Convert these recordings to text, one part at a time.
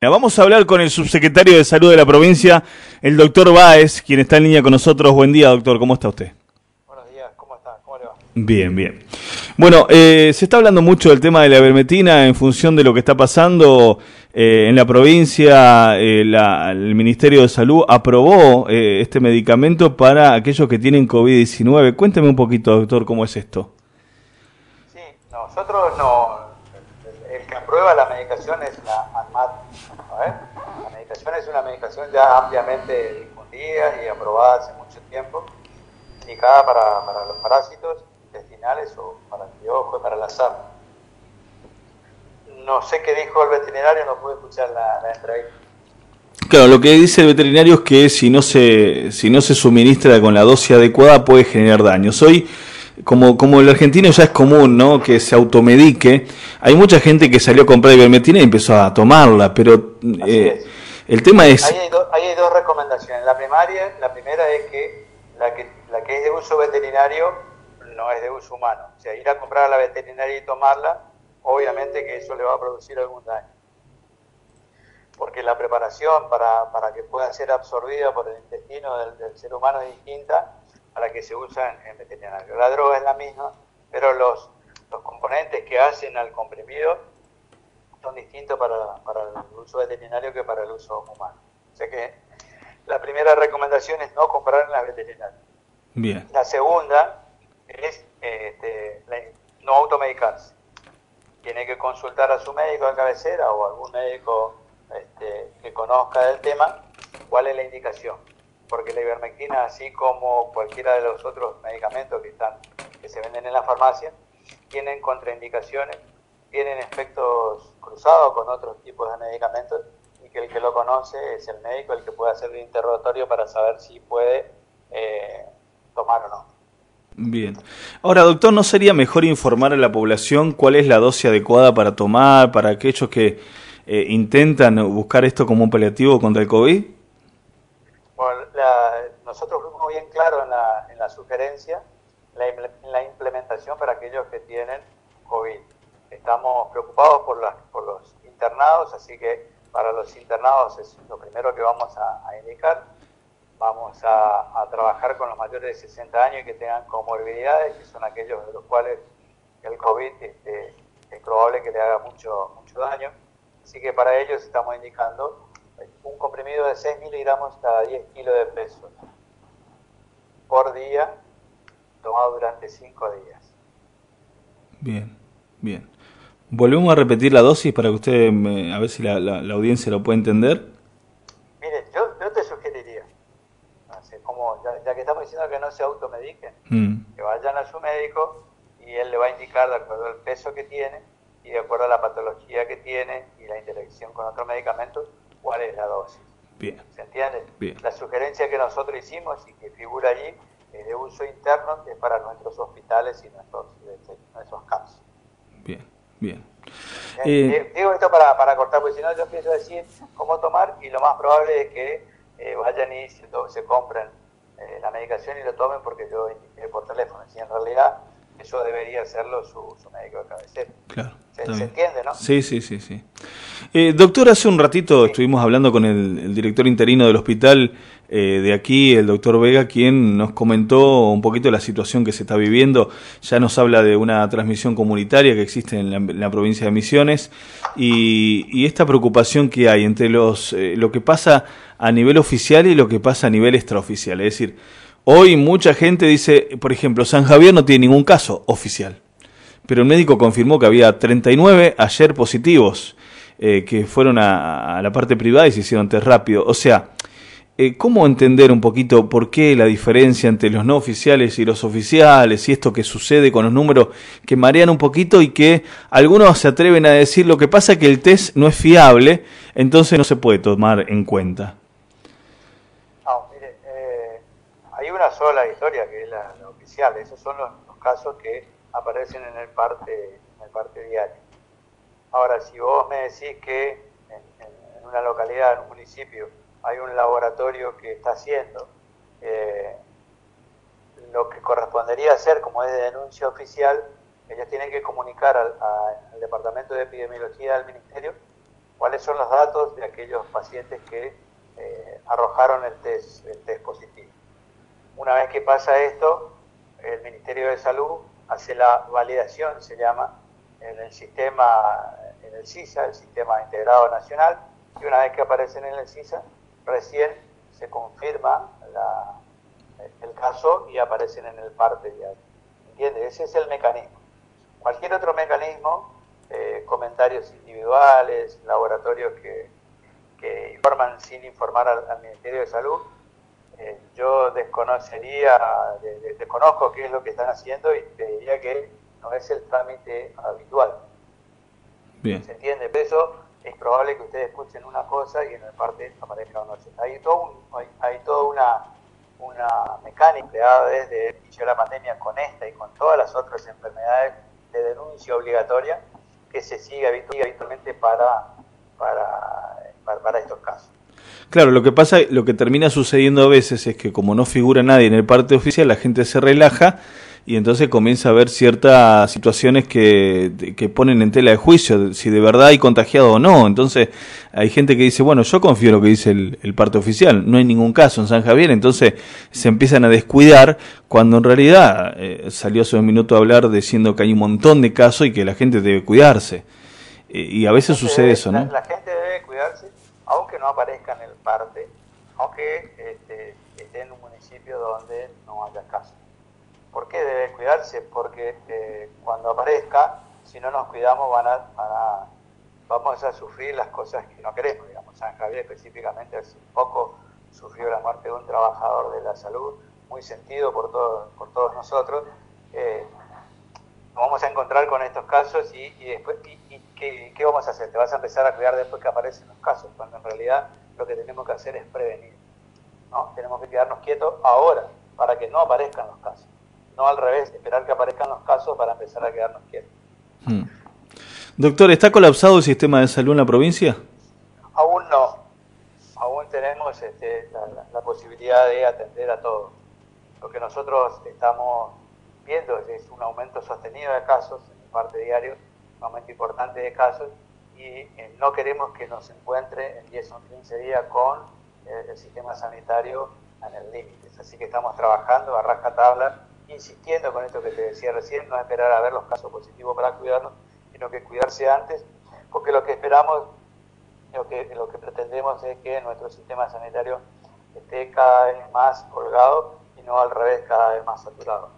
Vamos a hablar con el subsecretario de Salud de la provincia, el doctor Báez, quien está en línea con nosotros. Buen día, doctor, ¿cómo está usted? Buenos días, ¿cómo está? ¿Cómo le va? Bien, bien. Bueno, eh, se está hablando mucho del tema de la vermetina en función de lo que está pasando eh, en la provincia. Eh, el Ministerio de Salud aprobó este medicamento para aquellos que tienen COVID-19. Cuénteme un poquito, doctor, cómo es esto. Sí, nosotros no el que aprueba la medicación es la ANMAT. Medicación es una medicación ya ampliamente difundida y aprobada hace mucho tiempo, indicada para, para los parásitos intestinales o para el piojo y para la SAP. No sé qué dijo el veterinario, no pude escuchar la, la entrevista. Claro, lo que dice el veterinario es que si no se, si no se suministra con la dosis adecuada puede generar daños. Hoy como, como el argentino ya es común, ¿no? Que se automedique. Hay mucha gente que salió a comprar ivermectina y empezó a tomarla, pero eh, el tema es... Ahí hay, dos recomendaciones. La primaria, la primera es que la, que la que es de uso veterinario no es de uso humano. O sea, ir a comprar a la veterinaria y tomarla, obviamente que eso le va a producir algún daño. Porque la preparación para, para que pueda ser absorbida por el intestino del, ser humano es distinta a la que se usa en, veterinario. La droga es la misma, pero los, los componentes que hacen al comprimido son distintos para, para, el uso veterinario que para el uso humano. O sea que la primera recomendación es no comprar en las veterinarias. Bien. La segunda es este, no automedicarse. Tiene que consultar a su médico de cabecera o algún médico este, que conozca del tema cuál es la indicación porque la ivermectina, así como cualquiera de los otros medicamentos que, están, que se venden en la farmacia, tienen contraindicaciones, tienen efectos cruzados con otros tipos de medicamentos y que el que lo conoce es el médico el que puede hacer el interrogatorio para saber si puede eh, tomar o no. Bien. Ahora, doctor, ¿no sería mejor informar a la población cuál es la dosis adecuada para tomar para aquellos que eh, intentan buscar esto como un paliativo contra el COVID? nosotros fuimos bien claros en la, en la sugerencia, en la implementación para aquellos que tienen COVID. Estamos preocupados por, los internados, así que para los internados es lo primero que vamos a, indicar. Vamos a, trabajar con los mayores de 60 años y que tengan comorbilidades, que son aquellos de los cuales el COVID este, es probable que le haga mucho, mucho daño. Así que para ellos estamos indicando un comprimido de 6 miligramos cada 10 kilos de peso por día, tomado durante cinco días. Bien, bien. Volvemos a repetir la dosis para que usted, a ver si la, la, audiencia lo puede entender. Mire, yo, yo te sugeriría, como ya, que estamos diciendo que no se automediquen, mm. que vayan a su médico y él le va a indicar de acuerdo al peso que tiene y de acuerdo a la patología que tiene y la interacción con otros medicamentos, cuál es la dosis. Bien. ¿Se entiende? La sugerencia que nosotros hicimos y que figura allí es de uso interno, que es para nuestros hospitales y nuestros, este, nuestros casos. Bien, bien. Eh, digo esto para, para cortar, porque si no yo empiezo a decir cómo tomar y lo más probable es que eh, vayan y se, se compren eh, la medicación y lo tomen porque yo indiqué por teléfono. Si en realidad eso debería hacerlo su, su médico de cabecera. Claro. ¿Se, entiende, no? Sí, sí, sí, sí. Eh, doctor, hace un ratito estuvimos hablando con el, director interino del hospital eh, de aquí, el doctor Vega, quien nos comentó un poquito la situación que se está viviendo. Ya nos habla de una transmisión comunitaria que existe en la, provincia de Misiones y, esta preocupación que hay entre los eh, lo que pasa a nivel oficial y lo que pasa a nivel extraoficial. Es decir, Hoy mucha gente dice, por ejemplo, San Javier no tiene ningún caso oficial, pero el médico confirmó que había 39 ayer positivos eh, que fueron a, la parte privada y se hicieron test rápido. O sea, eh, ¿cómo entender un poquito por qué la diferencia entre los no oficiales y los oficiales y esto que sucede con los números que marean un poquito y que algunos se atreven a decir lo que pasa es que el test no es fiable, entonces no se puede tomar en cuenta? hay una sola historia que es la, oficial, esos son los, casos que aparecen en el parte, en el parte diario. Ahora, si vos me decís que en, una localidad, en un municipio, hay un laboratorio que está haciendo eh, lo que correspondería hacer como es de denuncia oficial, ellos tienen que comunicar al, Departamento de Epidemiología del Ministerio cuáles son los datos de aquellos pacientes que eh, arrojaron el test positivo. Una vez que pasa esto, el Ministerio de Salud hace la validación, se llama, en el sistema, en el CISA, el Sistema Integrado Nacional, y una vez que aparecen en el CISA, recién se confirma el caso y aparecen en el parte diario. ¿Entiendes? Ese es el mecanismo. Cualquier otro mecanismo, eh, comentarios individuales, laboratorios que, informan sin informar al, Ministerio de Salud, eh, yo desconocería, desconozco qué es lo que están haciendo y te diría que no es el trámite habitual. Bien. ¿Se entiende? Por eso es probable que ustedes escuchen una cosa y en el parte aparezca otra. Hay, todo hay, hay toda una, una mecánica creada desde el inicio de la pandemia con esta y con todas las otras enfermedades de denuncia obligatoria que se sigue habitualmente para, para, para, estos casos. Claro, lo que pasa, lo que termina sucediendo a veces es que como no figura nadie en el parte oficial, la gente se relaja y entonces comienza a haber ciertas situaciones que, ponen en tela de juicio si de verdad hay contagiado o no. Entonces hay gente que dice, bueno, yo confío en lo que dice el, parte oficial, no hay ningún caso en San Javier, entonces se empiezan a descuidar cuando en realidad eh, salió hace un minuto a hablar diciendo que hay un montón de casos y que la gente debe cuidarse. Eh, y a veces sucede eso, ¿no? La, gente debe cuidarse no aparezca en el parte, aunque este, esté en un municipio donde no haya casos. ¿Por qué debe cuidarse? Porque eh, cuando aparezca, si no nos cuidamos, van a, vamos a sufrir las cosas que no queremos. Digamos, San Javier específicamente hace poco sufrió la muerte de un trabajador de la salud, muy sentido por, por todos nosotros. Eh, vamos a encontrar con estos casos y, después, y, ¿qué, vamos a hacer? Te vas a empezar a cuidar después que aparecen los casos, cuando en realidad lo que tenemos que hacer es prevenir. ¿no? Tenemos que quedarnos quietos ahora para que no aparezcan los casos no al revés, esperar que aparezcan los casos para empezar a quedarnos quietos. Hmm. Doctor, ¿está colapsado el sistema de salud en la provincia? Aún no. Aún tenemos este, la, posibilidad de atender a todos. Lo que nosotros estamos viendo es un aumento sostenido de casos en parte diario, un aumento importante de casos, y eh, no queremos que nos encuentre en 10 o 15 días con eh, el sistema sanitario en el límite. Así que estamos trabajando a raja tabla insistiendo con esto que te decía recién, no esperar a ver los casos positivos para cuidarnos, sino que cuidarse antes, porque lo que esperamos, lo que, lo que pretendemos es que nuestro sistema sanitario esté cada vez más colgado y no al revés, cada vez más saturado.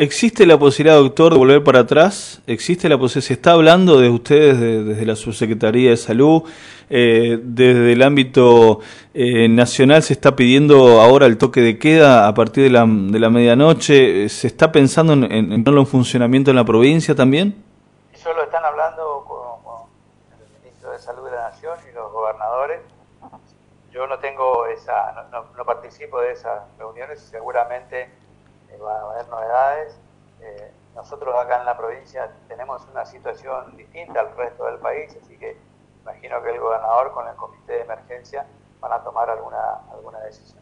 ¿Existe la posibilidad, doctor, de volver para atrás? ¿Existe la posibilidad? ¿Se está hablando de ustedes desde la Subsecretaría de Salud? Eh, desde el ámbito eh, nacional se está pidiendo ahora el toque de queda a partir de la, de la medianoche. ¿Se está pensando en, en, en funcionamiento en la provincia también? Eso lo están hablando con, el ministro de Salud de la Nación y los gobernadores. Yo no tengo esa, no, no participo de esas reuniones, seguramente eh, va a haber novedades. Eh, nosotros acá en la provincia tenemos una situación distinta al resto del país, así que imagino que el gobernador con el comité de emergencia van a tomar alguna, alguna decisión.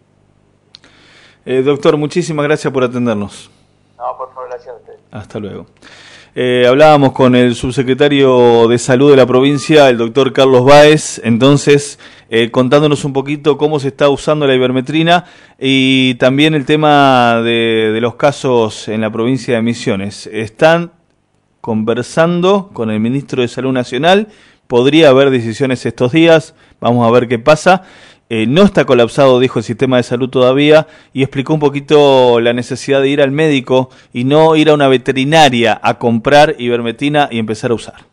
Eh, doctor, muchísimas gracias por atendernos. No, por favor, gracias a usted. Hasta luego. Eh, hablábamos con el subsecretario de Salud de la provincia, el doctor Carlos Báez, entonces eh, contándonos un poquito cómo se está usando la ivermetrina y también el tema de, los casos en la provincia de Misiones. Están conversando con el ministro de Salud Nacional, podría haber decisiones estos días, vamos a ver qué pasa. Eh, no está colapsado, dijo el sistema de salud todavía, y explicó un poquito la necesidad de ir al médico y no ir a una veterinaria a comprar ivermectina y empezar a usar.